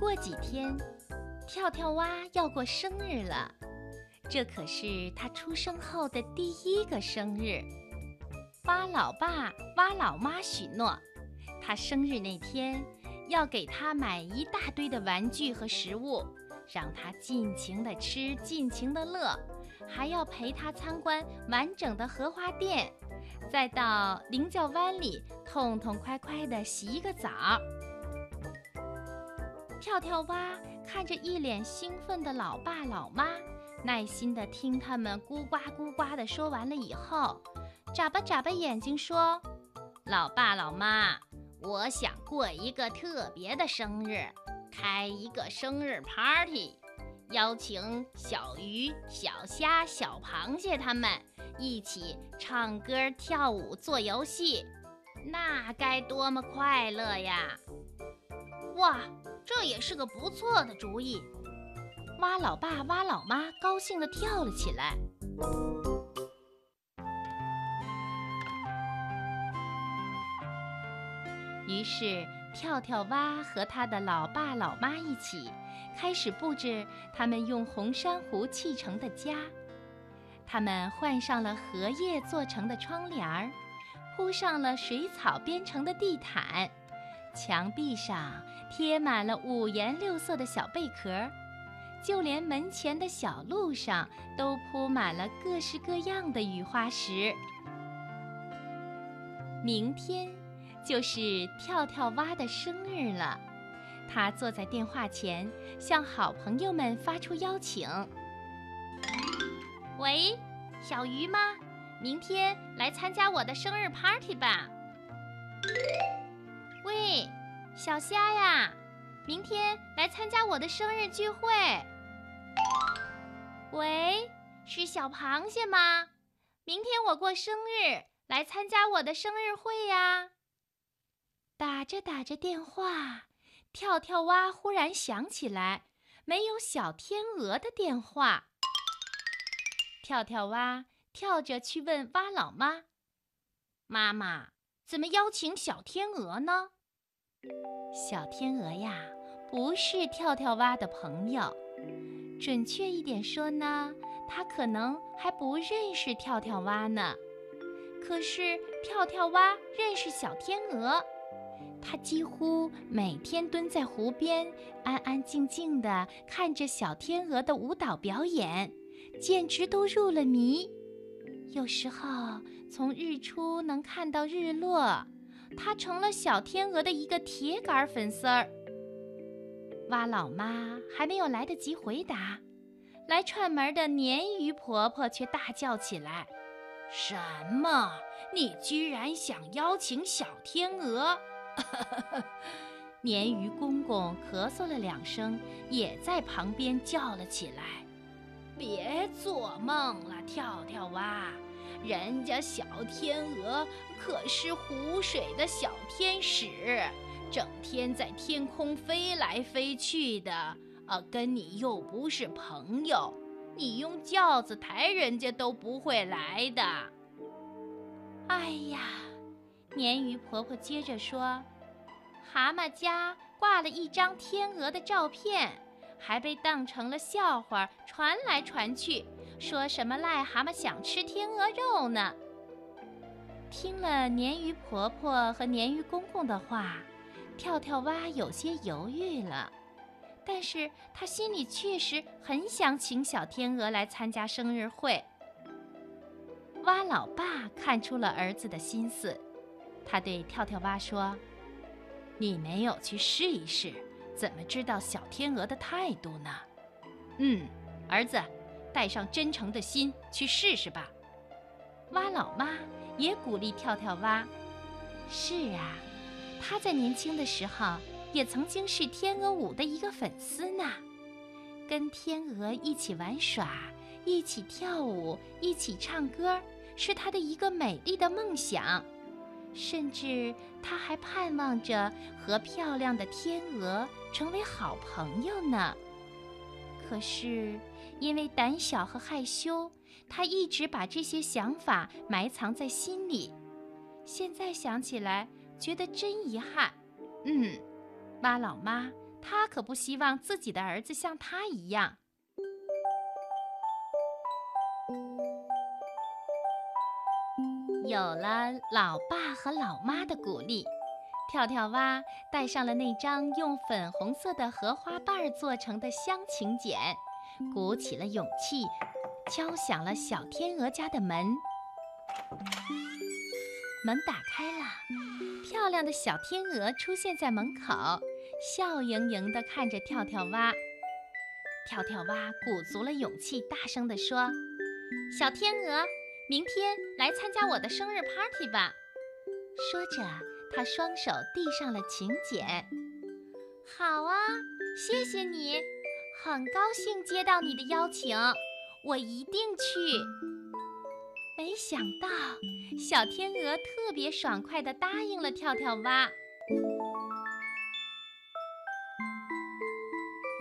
过几天，跳跳蛙要过生日了，这可是他出生后的第一个生日。蛙老爸、蛙老妈许诺，他生日那天要给他买一大堆的玩具和食物，让他尽情的吃，尽情的乐，还要陪他参观完整的荷花店，再到菱角湾里痛痛快快的洗一个澡。跳跳蛙看着一脸兴奋的老爸老妈，耐心地听他们咕呱咕呱地说完了以后，眨巴眨巴眼睛说：“老爸老妈，我想过一个特别的生日，开一个生日 party，邀请小鱼、小虾、小螃蟹他们一起唱歌、跳舞、做游戏，那该多么快乐呀！”哇！这也是个不错的主意，蛙老爸、蛙老妈高兴地跳了起来。于是，跳跳蛙和他的老爸老妈一起开始布置他们用红珊瑚砌成的家。他们换上了荷叶做成的窗帘儿，铺上了水草编成的地毯。墙壁上贴满了五颜六色的小贝壳，就连门前的小路上都铺满了各式各样的雨花石。明天就是跳跳蛙的生日了，他坐在电话前，向好朋友们发出邀请：“喂，小鱼吗？明天来参加我的生日 party 吧。”小虾呀，明天来参加我的生日聚会。喂，是小螃蟹吗？明天我过生日，来参加我的生日会呀。打着打着电话，跳跳蛙忽然想起来没有小天鹅的电话。跳跳蛙跳着去问蛙老妈：“妈妈。”怎么邀请小天鹅呢？小天鹅呀，不是跳跳蛙的朋友。准确一点说呢，它可能还不认识跳跳蛙呢。可是跳跳蛙认识小天鹅，它几乎每天蹲在湖边，安安静静地看着小天鹅的舞蹈表演，简直都入了迷。有时候从日出能看到日落，它成了小天鹅的一个铁杆粉丝儿。蛙老妈还没有来得及回答，来串门的鲶鱼婆婆却大叫起来：“什么？你居然想邀请小天鹅？” 鲶鱼公公咳嗽了两声，也在旁边叫了起来。别做梦了，跳跳蛙！人家小天鹅可是湖水的小天使，整天在天空飞来飞去的，啊，跟你又不是朋友，你用轿子抬人家都不会来的。哎呀，鲶鱼婆婆接着说：“蛤蟆家挂了一张天鹅的照片。”还被当成了笑话传来传去，说什么癞蛤蟆想吃天鹅肉呢？听了鲶鱼婆婆和鲶鱼公公的话，跳跳蛙有些犹豫了，但是他心里确实很想请小天鹅来参加生日会。蛙老爸看出了儿子的心思，他对跳跳蛙说：“你没有去试一试。”怎么知道小天鹅的态度呢？嗯，儿子，带上真诚的心去试试吧。蛙老妈也鼓励跳跳蛙。是啊，他在年轻的时候也曾经是天鹅舞的一个粉丝呢。跟天鹅一起玩耍，一起跳舞，一起唱歌，是他的一个美丽的梦想。甚至他还盼望着和漂亮的天鹅成为好朋友呢。可是因为胆小和害羞，他一直把这些想法埋藏在心里。现在想起来，觉得真遗憾。嗯，蛙老妈他可不希望自己的儿子像他一样。有了老爸和老妈的鼓励，跳跳蛙带上了那张用粉红色的荷花瓣做成的香请柬，鼓起了勇气，敲响了小天鹅家的门。门打开了，漂亮的小天鹅出现在门口，笑盈盈地看着跳跳蛙。跳跳蛙鼓足了勇气，大声地说：“小天鹅，明天来参加我的生日 party 吧。”说着，他双手递上了请柬。“好啊，谢谢你，很高兴接到你的邀请，我一定去。”没想到，小天鹅特别爽快地答应了跳跳蛙。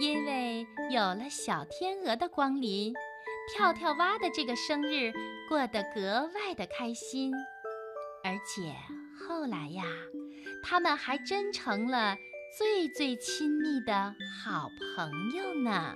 因为有了小天鹅的光临，跳跳蛙的这个生日过得格外的开心。而且后来呀，他们还真成了最最亲密的好朋友呢。